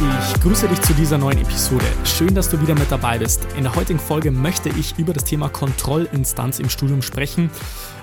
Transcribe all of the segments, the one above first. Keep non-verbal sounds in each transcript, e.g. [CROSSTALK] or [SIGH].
Ich grüße dich zu dieser neuen Episode. Schön, dass du wieder mit dabei bist. In der heutigen Folge möchte ich über das Thema Kontrollinstanz im Studium sprechen.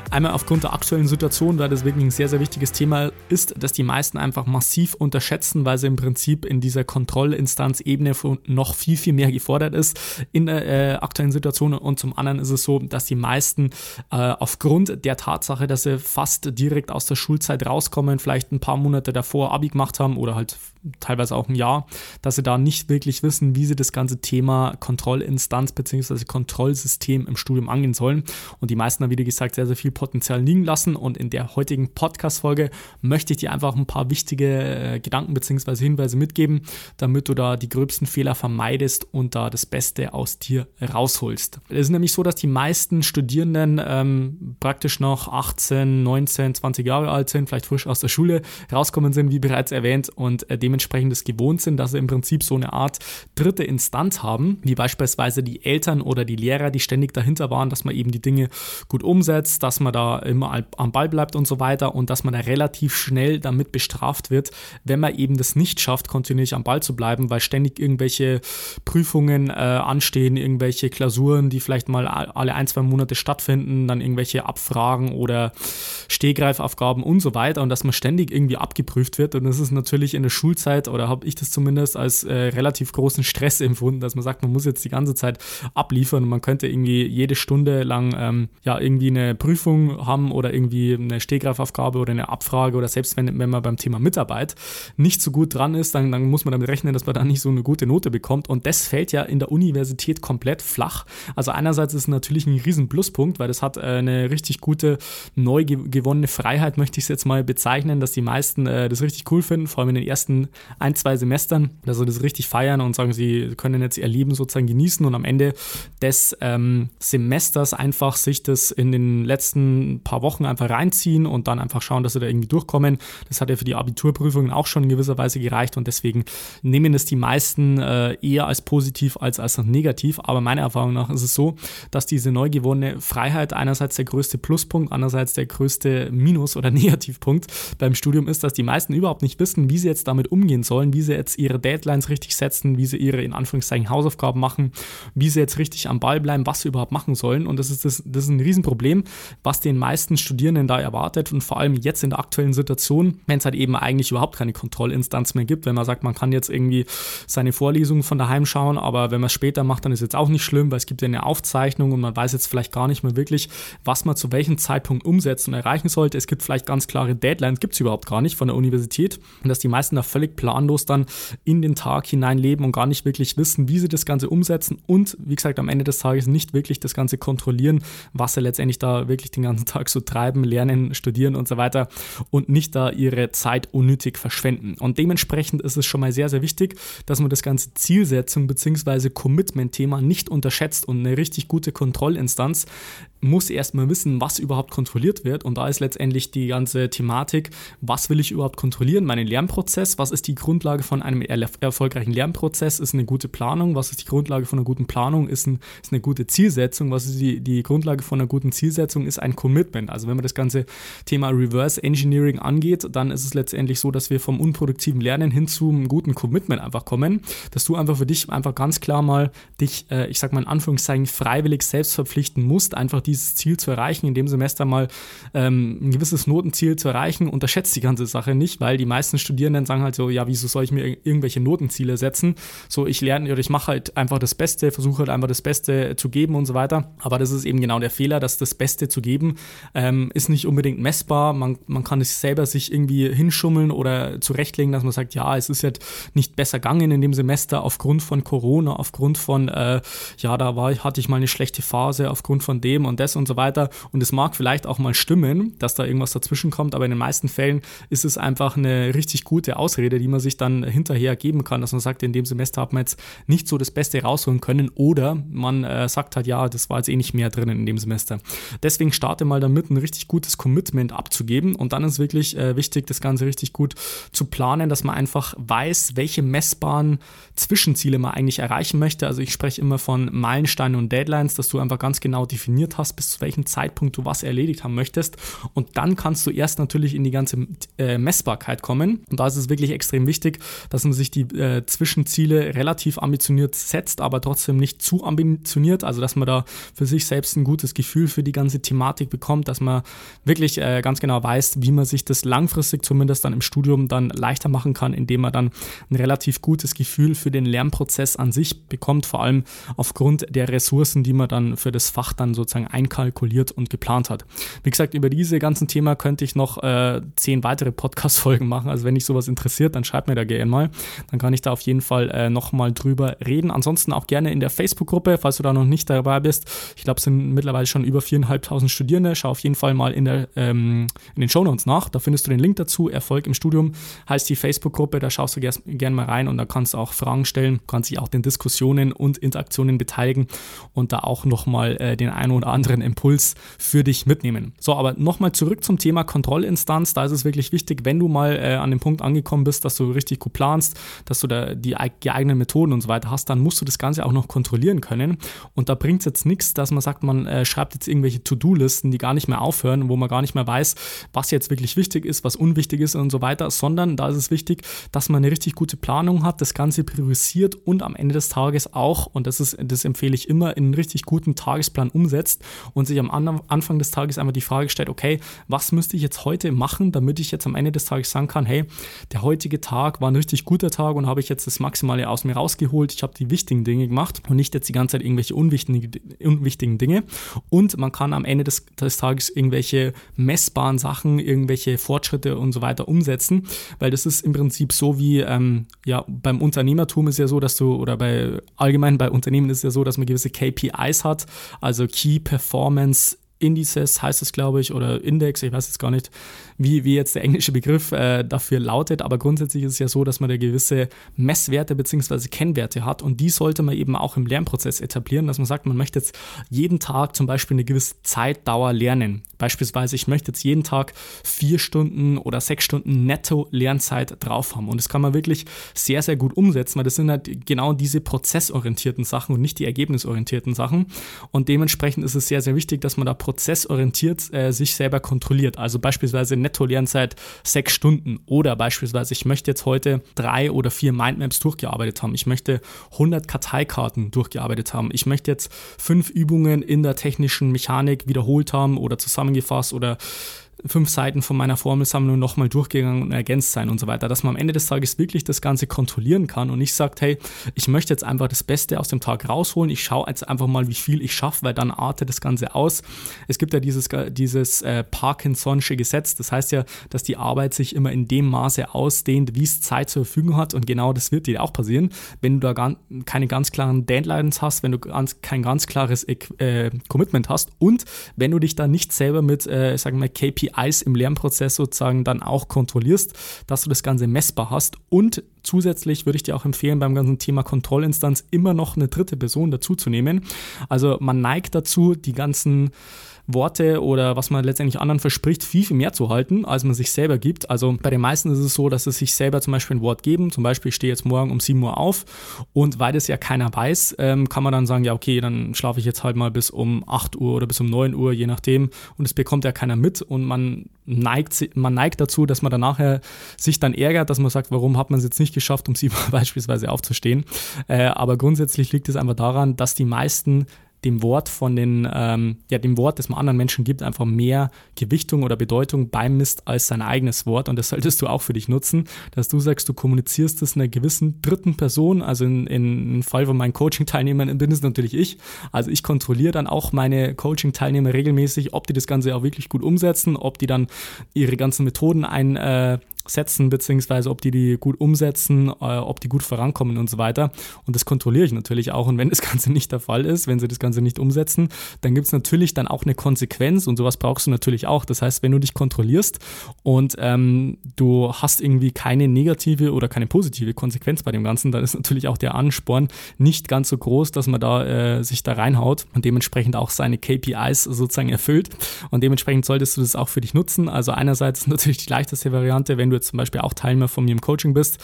Einmal aufgrund der aktuellen Situation, weil das wirklich ein sehr, sehr wichtiges Thema ist, dass die meisten einfach massiv unterschätzen, weil sie im Prinzip in dieser Kontrollinstanzebene noch viel, viel mehr gefordert ist in der äh, aktuellen Situation. Und zum anderen ist es so, dass die meisten äh, aufgrund der Tatsache, dass sie fast direkt aus der Schulzeit rauskommen, vielleicht ein paar Monate davor Abi gemacht haben oder halt teilweise auch ein Jahr, dass sie da nicht wirklich wissen, wie sie das ganze Thema Kontrollinstanz bzw. Kontrollsystem im Studium angehen sollen. Und die meisten haben, wie gesagt, sehr, sehr viel Potenzial liegen lassen. Und in der heutigen Podcast-Folge möchte ich dir einfach ein paar wichtige äh, Gedanken bzw. Hinweise mitgeben, damit du da die gröbsten Fehler vermeidest und da das Beste aus dir rausholst. Es ist nämlich so, dass die meisten Studierenden ähm, praktisch noch 18, 19, 20 Jahre alt sind, vielleicht frisch aus der Schule rauskommen sind, wie bereits erwähnt, und äh, dementsprechend gewohnt sind, dass sie im Prinzip so eine Art dritte Instanz haben, wie beispielsweise die Eltern oder die Lehrer, die ständig dahinter waren, dass man eben die Dinge gut umsetzt, dass man man da immer am Ball bleibt und so weiter und dass man da relativ schnell damit bestraft wird, wenn man eben das nicht schafft, kontinuierlich am Ball zu bleiben, weil ständig irgendwelche Prüfungen äh, anstehen, irgendwelche Klausuren, die vielleicht mal alle ein, zwei Monate stattfinden, dann irgendwelche Abfragen oder Stehgreifaufgaben und so weiter und dass man ständig irgendwie abgeprüft wird und das ist natürlich in der Schulzeit oder habe ich das zumindest als äh, relativ großen Stress empfunden, dass man sagt, man muss jetzt die ganze Zeit abliefern und man könnte irgendwie jede Stunde lang ähm, ja irgendwie eine Prüfung Prüfung haben oder irgendwie eine Stehgreifaufgabe oder eine Abfrage oder selbst wenn, wenn man beim Thema Mitarbeit nicht so gut dran ist, dann, dann muss man damit rechnen, dass man da nicht so eine gute Note bekommt. Und das fällt ja in der Universität komplett flach. Also einerseits ist es natürlich ein riesen Pluspunkt, weil das hat äh, eine richtig gute, neu gewonnene Freiheit, möchte ich es jetzt mal bezeichnen, dass die meisten äh, das richtig cool finden, vor allem in den ersten ein, zwei Semestern, dass sie das richtig feiern und sagen, sie können jetzt ihr Leben sozusagen genießen und am Ende des ähm, Semesters einfach sich das in den letzten paar Wochen einfach reinziehen und dann einfach schauen, dass sie da irgendwie durchkommen. Das hat ja für die Abiturprüfungen auch schon in gewisser Weise gereicht und deswegen nehmen es die meisten äh, eher als positiv als als negativ. Aber meiner Erfahrung nach ist es so, dass diese neu gewonnene Freiheit einerseits der größte Pluspunkt, andererseits der größte Minus- oder [LAUGHS] Negativpunkt beim Studium ist, dass die meisten überhaupt nicht wissen, wie sie jetzt damit umgehen sollen, wie sie jetzt ihre Deadlines richtig setzen, wie sie ihre in Anführungszeichen Hausaufgaben machen, wie sie jetzt richtig am Ball bleiben, was sie überhaupt machen sollen. Und das ist, das, das ist ein Riesenproblem, was den meisten Studierenden da erwartet und vor allem jetzt in der aktuellen Situation, wenn es halt eben eigentlich überhaupt keine Kontrollinstanz mehr gibt, wenn man sagt, man kann jetzt irgendwie seine Vorlesungen von daheim schauen, aber wenn man es später macht, dann ist jetzt auch nicht schlimm, weil es gibt ja eine Aufzeichnung und man weiß jetzt vielleicht gar nicht mehr wirklich, was man zu welchem Zeitpunkt umsetzen und erreichen sollte. Es gibt vielleicht ganz klare Deadlines, gibt es überhaupt gar nicht von der Universität und dass die meisten da völlig planlos dann in den Tag hinein leben und gar nicht wirklich wissen, wie sie das Ganze umsetzen und wie gesagt am Ende des Tages nicht wirklich das Ganze kontrollieren, was sie letztendlich da wirklich den ganzen Tag so treiben, lernen, studieren und so weiter und nicht da ihre Zeit unnötig verschwenden. Und dementsprechend ist es schon mal sehr, sehr wichtig, dass man das ganze Zielsetzung bzw. Commitment-Thema nicht unterschätzt und eine richtig gute Kontrollinstanz muss erstmal wissen, was überhaupt kontrolliert wird. Und da ist letztendlich die ganze Thematik, was will ich überhaupt kontrollieren? Meinen Lernprozess, was ist die Grundlage von einem erfolgreichen Lernprozess? Ist eine gute Planung? Was ist die Grundlage von einer guten Planung? Ist, ein, ist eine gute Zielsetzung? Was ist die, die Grundlage von einer guten Zielsetzung? Ist ein Commitment. Also wenn man das ganze Thema Reverse Engineering angeht, dann ist es letztendlich so, dass wir vom unproduktiven Lernen hin zu einem guten Commitment einfach kommen, dass du einfach für dich einfach ganz klar mal dich, äh, ich sag mal in Anführungszeichen, freiwillig selbst verpflichten musst, einfach die dieses Ziel zu erreichen, in dem Semester mal ähm, ein gewisses Notenziel zu erreichen, unterschätzt die ganze Sache nicht, weil die meisten Studierenden sagen halt so, ja, wieso soll ich mir irgendwelche Notenziele setzen? So, ich lerne oder ich mache halt einfach das Beste, versuche halt einfach das Beste zu geben und so weiter. Aber das ist eben genau der Fehler, dass das Beste zu geben ähm, ist nicht unbedingt messbar. Man, man kann es selber sich irgendwie hinschummeln oder zurechtlegen, dass man sagt, ja, es ist jetzt nicht besser gegangen in dem Semester aufgrund von Corona, aufgrund von, äh, ja, da war, hatte ich mal eine schlechte Phase aufgrund von dem und das und so weiter. Und es mag vielleicht auch mal stimmen, dass da irgendwas dazwischen kommt, aber in den meisten Fällen ist es einfach eine richtig gute Ausrede, die man sich dann hinterher geben kann, dass man sagt, in dem Semester hat man jetzt nicht so das Beste rausholen können oder man äh, sagt halt, ja, das war jetzt eh nicht mehr drin in dem Semester. Deswegen starte mal damit, ein richtig gutes Commitment abzugeben. Und dann ist wirklich äh, wichtig, das Ganze richtig gut zu planen, dass man einfach weiß, welche messbaren Zwischenziele man eigentlich erreichen möchte. Also ich spreche immer von Meilensteinen und Deadlines, dass du einfach ganz genau definiert hast, bis zu welchem Zeitpunkt du was erledigt haben möchtest. Und dann kannst du erst natürlich in die ganze äh, Messbarkeit kommen. Und da ist es wirklich extrem wichtig, dass man sich die äh, Zwischenziele relativ ambitioniert setzt, aber trotzdem nicht zu ambitioniert. Also dass man da für sich selbst ein gutes Gefühl für die ganze Thematik bekommt, dass man wirklich äh, ganz genau weiß, wie man sich das langfristig zumindest dann im Studium dann leichter machen kann, indem man dann ein relativ gutes Gefühl für den Lernprozess an sich bekommt, vor allem aufgrund der Ressourcen, die man dann für das Fach dann sozusagen einkalkuliert und geplant hat. Wie gesagt, über diese ganzen Thema könnte ich noch äh, zehn weitere Podcast-Folgen machen. Also wenn dich sowas interessiert, dann schreib mir da gerne mal. Dann kann ich da auf jeden Fall äh, nochmal drüber reden. Ansonsten auch gerne in der Facebook-Gruppe, falls du da noch nicht dabei bist. Ich glaube, es sind mittlerweile schon über viereinhalbtausend Studierende. Schau auf jeden Fall mal in, der, ähm, in den Shownotes nach. Da findest du den Link dazu. Erfolg im Studium heißt die Facebook-Gruppe. Da schaust du gerne mal rein und da kannst du auch Fragen stellen, kannst dich auch den Diskussionen und Interaktionen beteiligen und da auch nochmal äh, den einen oder anderen Impuls für dich mitnehmen. So, aber nochmal zurück zum Thema Kontrollinstanz. Da ist es wirklich wichtig, wenn du mal äh, an dem Punkt angekommen bist, dass du richtig gut planst, dass du da die geeigneten Methoden und so weiter hast, dann musst du das Ganze auch noch kontrollieren können. Und da bringt es jetzt nichts, dass man sagt, man äh, schreibt jetzt irgendwelche To-Do-Listen, die gar nicht mehr aufhören, wo man gar nicht mehr weiß, was jetzt wirklich wichtig ist, was unwichtig ist und so weiter, sondern da ist es wichtig, dass man eine richtig gute Planung hat, das Ganze priorisiert und am Ende des Tages auch, und das ist, das empfehle ich immer, in einen richtig guten Tagesplan umsetzt und sich am Anfang des Tages einmal die Frage stellt, okay, was müsste ich jetzt heute machen, damit ich jetzt am Ende des Tages sagen kann, hey, der heutige Tag war ein richtig guter Tag und habe ich jetzt das Maximale aus mir rausgeholt, ich habe die wichtigen Dinge gemacht und nicht jetzt die ganze Zeit irgendwelche unwichtigen, unwichtigen Dinge. Und man kann am Ende des, des Tages irgendwelche messbaren Sachen, irgendwelche Fortschritte und so weiter umsetzen, weil das ist im Prinzip so wie, ähm, ja, beim Unternehmertum ist ja so, dass du, oder bei allgemein bei Unternehmen ist ja so, dass man gewisse KPIs hat, also Key Performance Indices heißt es, glaube ich, oder Index, ich weiß jetzt gar nicht, wie, wie jetzt der englische Begriff äh, dafür lautet, aber grundsätzlich ist es ja so, dass man da gewisse Messwerte bzw. Kennwerte hat und die sollte man eben auch im Lernprozess etablieren, dass man sagt, man möchte jetzt jeden Tag zum Beispiel eine gewisse Zeitdauer lernen. Beispielsweise, ich möchte jetzt jeden Tag vier Stunden oder sechs Stunden netto Lernzeit drauf haben und das kann man wirklich sehr, sehr gut umsetzen, weil das sind halt genau diese prozessorientierten Sachen und nicht die ergebnisorientierten Sachen und dementsprechend ist es sehr, sehr wichtig, dass man da prozessorientiert äh, sich selber kontrolliert. Also beispielsweise Netto-Lernzeit sechs Stunden oder beispielsweise ich möchte jetzt heute drei oder vier Mindmaps durchgearbeitet haben. Ich möchte 100 Karteikarten durchgearbeitet haben. Ich möchte jetzt fünf Übungen in der technischen Mechanik wiederholt haben oder zusammengefasst oder fünf Seiten von meiner Formelsammlung nochmal durchgegangen und ergänzt sein und so weiter, dass man am Ende des Tages wirklich das Ganze kontrollieren kann und nicht sagt, hey, ich möchte jetzt einfach das Beste aus dem Tag rausholen, ich schaue jetzt einfach mal, wie viel ich schaffe, weil dann artet das Ganze aus. Es gibt ja dieses, dieses äh, Parkinson'sche Gesetz, das heißt ja, dass die Arbeit sich immer in dem Maße ausdehnt, wie es Zeit zur Verfügung hat und genau das wird dir auch passieren, wenn du da gar, keine ganz klaren Deadlines hast, wenn du ganz, kein ganz klares äh, Commitment hast und wenn du dich da nicht selber mit, äh, sagen wir, KPI KPIs im Lernprozess sozusagen dann auch kontrollierst, dass du das Ganze messbar hast. Und zusätzlich würde ich dir auch empfehlen, beim ganzen Thema Kontrollinstanz immer noch eine dritte Person dazuzunehmen. Also man neigt dazu, die ganzen Worte oder was man letztendlich anderen verspricht, viel, viel mehr zu halten, als man sich selber gibt. Also bei den meisten ist es so, dass sie sich selber zum Beispiel ein Wort geben. Zum Beispiel, ich stehe jetzt morgen um 7 Uhr auf und weil das ja keiner weiß, ähm, kann man dann sagen, ja, okay, dann schlafe ich jetzt halt mal bis um 8 Uhr oder bis um 9 Uhr, je nachdem. Und es bekommt ja keiner mit und man neigt, man neigt dazu, dass man dann nachher sich dann ärgert, dass man sagt, warum hat man es jetzt nicht geschafft, um 7 Uhr [LAUGHS] beispielsweise aufzustehen. Äh, aber grundsätzlich liegt es einfach daran, dass die meisten dem Wort von den, ähm, ja, dem Wort, das man anderen Menschen gibt, einfach mehr Gewichtung oder Bedeutung beimisst als sein eigenes Wort. Und das solltest du auch für dich nutzen, dass du sagst, du kommunizierst es einer gewissen dritten Person. Also in, in, im Fall von meinen Coaching-Teilnehmern bin es natürlich ich. Also ich kontrolliere dann auch meine Coaching-Teilnehmer regelmäßig, ob die das Ganze auch wirklich gut umsetzen, ob die dann ihre ganzen Methoden ein, äh, setzen, beziehungsweise ob die die gut umsetzen, äh, ob die gut vorankommen und so weiter. Und das kontrolliere ich natürlich auch. Und wenn das [LAUGHS] Ganze nicht der Fall ist, wenn sie das Ganze nicht umsetzen, dann gibt es natürlich dann auch eine Konsequenz und sowas brauchst du natürlich auch. Das heißt, wenn du dich kontrollierst und ähm, du hast irgendwie keine negative oder keine positive Konsequenz bei dem Ganzen, dann ist natürlich auch der Ansporn nicht ganz so groß, dass man da äh, sich da reinhaut und dementsprechend auch seine KPIs sozusagen erfüllt. Und dementsprechend solltest du das auch für dich nutzen. Also einerseits natürlich die leichteste Variante, wenn du jetzt zum Beispiel auch Teilnehmer von mir im Coaching bist,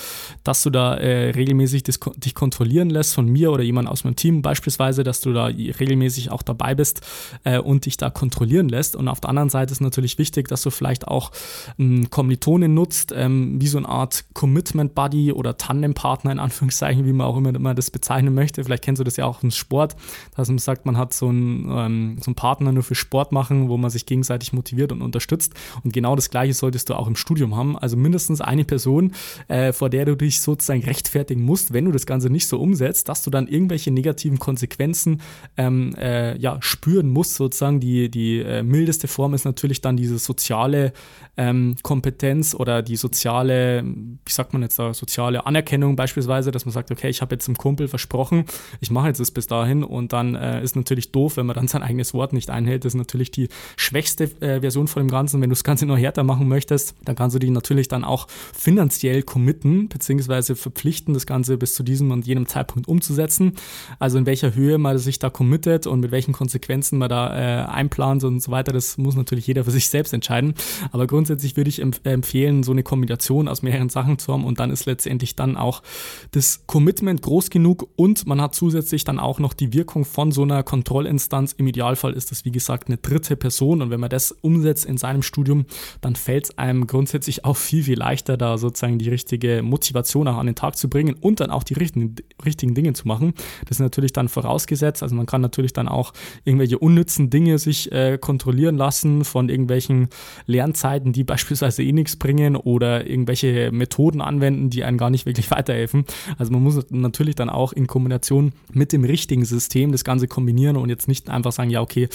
dass du da äh, regelmäßig das, dich kontrollieren lässt von mir oder jemand aus meinem Team beispielsweise, dass du da regelmäßig auch dabei bist äh, und dich da kontrollieren lässt. Und auf der anderen Seite ist natürlich wichtig, dass du vielleicht auch ähm, Kommilitonen nutzt, ähm, wie so eine Art Commitment Buddy oder Tandempartner in Anführungszeichen, wie man auch immer, immer das bezeichnen möchte. Vielleicht kennst du das ja auch im Sport, dass man sagt, man hat so einen, ähm, so einen Partner nur für Sport machen, wo man sich gegenseitig motiviert und unterstützt. Und genau das Gleiche solltest du auch im Studium haben. Also mindestens eine Person, äh, vor der du dich sozusagen rechtfertigen musst, wenn du das Ganze nicht so umsetzt, dass du dann irgendwelche negativen Konsequenzen ähm, äh, ja, spüren musst, sozusagen. Die, die äh, mildeste Form ist natürlich dann diese soziale ähm, Kompetenz oder die soziale, wie sagt man jetzt da, soziale Anerkennung beispielsweise, dass man sagt, okay, ich habe jetzt dem Kumpel versprochen, ich mache jetzt das bis dahin und dann äh, ist natürlich doof, wenn man dann sein eigenes Wort nicht einhält. Das ist natürlich die schwächste äh, Version von dem Ganzen. Wenn du das Ganze noch härter machen möchtest, dann kannst du dich natürlich dann auch finanziell committen, beziehungsweise verpflichten, das Ganze bis zu diesem und jenem Zeitpunkt umzusetzen. Also in welcher Höhe man sich da committet und mit welchen Konsequenzen man da äh, einplant und so weiter, das muss natürlich jeder für sich selbst entscheiden. Aber grundsätzlich würde ich empf empfehlen, so eine Kombination aus mehreren Sachen zu haben und dann ist letztendlich dann auch das Commitment groß genug und man hat zusätzlich dann auch noch die Wirkung von so einer Kontrollinstanz. Im Idealfall ist das, wie gesagt, eine dritte Person und wenn man das umsetzt in seinem Studium, dann fällt es einem grundsätzlich auch viel, viel leichter, da sozusagen die richtige Motivation auch an den Tag zu bringen und dann auch die richtigen, richtigen Dinge zu machen. Das ist natürlich dann vorausgesetzt. Also man kann natürlich dann auch irgendwelche unnützen Dinge sich äh, kontrollieren lassen von irgendwelchen Lernzeiten, die [LAUGHS] beispielsweise eh nichts bringen oder irgendwelche Methoden anwenden, die einen gar nicht wirklich [LAUGHS] weiterhelfen. Also man muss natürlich dann auch in Kombination mit dem richtigen System das Ganze kombinieren und jetzt nicht einfach sagen, ja, okay,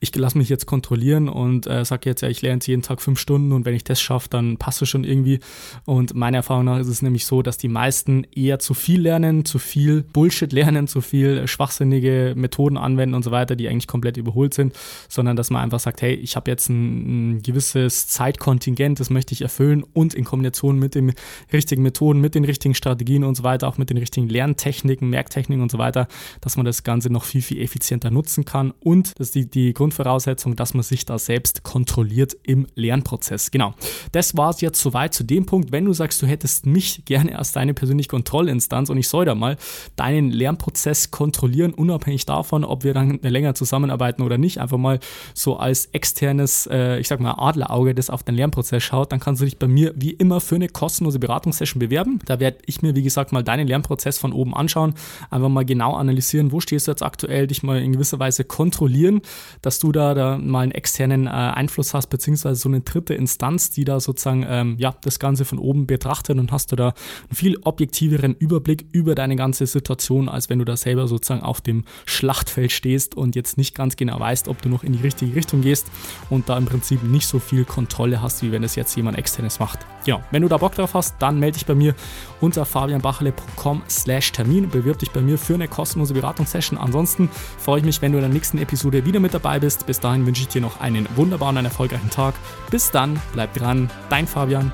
ich lasse mich jetzt kontrollieren und äh, sage jetzt, ja, ich lerne jetzt jeden Tag fünf Stunden und wenn ich das schaffe, dann passt es schon irgendwie. Und meiner Erfahrung nach ist es nämlich so, dass die meisten eher zu viel lernen, zu viel Bullshit lernen, zu viel schwachsinnige Methoden anwenden und so weiter, die eigentlich komplett überholt sind, sondern dass man einfach sagt, hey, ich habe jetzt ein, ein gewisses Zeitkontingent, das möchte ich erfüllen und in Kombination mit den richtigen Methoden, mit den richtigen Strategien und so weiter, auch mit den richtigen Lerntechniken, Merktechniken und so weiter, dass man das Ganze noch viel, viel effizienter nutzen kann. Und das ist die, die Grundvoraussetzung, dass man sich da selbst kontrolliert im Lernprozess. Genau. Das war es jetzt soweit zu dem Punkt. Wenn du sagst, du hättest mich gerne als deine persönliche Kontrollinstanz und ich soll da mal deinen Lernprozess kontrollieren, unabhängig davon, ob wir dann länger zusammenarbeiten oder nicht, einfach mal so als externes, äh, ich sag mal, Adlerauge, das auf deinen Lernprozess schaut, dann kannst du dich bei mir wie immer für eine kostenlose Beratungssession bewerben. Da werde ich mir, wie gesagt, mal deinen Lernprozess von oben anschauen, einfach mal genau analysieren, wo stehst du jetzt aktuell, dich mal in gewisser Weise kontrollieren, dass du da, da mal einen externen äh, Einfluss hast, beziehungsweise so eine dritte Instanz, die da sozusagen ähm, ja, das Ganze von oben betrachtet und hast du da einen viel objektiveren Überblick über deine ganze Situation, als wenn du da selber sozusagen auf dem Schlachtfeld stehst und jetzt nicht ganz genau weißt, ob du noch in die richtige Richtung gehst und da im Prinzip nicht so viel Kontrolle hast, wie wenn es jetzt jemand externes macht. Genau, wenn du da Bock drauf hast, dann melde dich bei mir unter fabianbachele.com slash Termin, bewirb dich bei mir für eine kostenlose Beratungssession. Ansonsten freue ich mich, wenn du in der nächsten Episode wieder mit dabei bist. Bis dahin wünsche ich dir noch einen wunderbaren und erfolgreichen Tag. Bis dann, bleib dran, dein Fabian,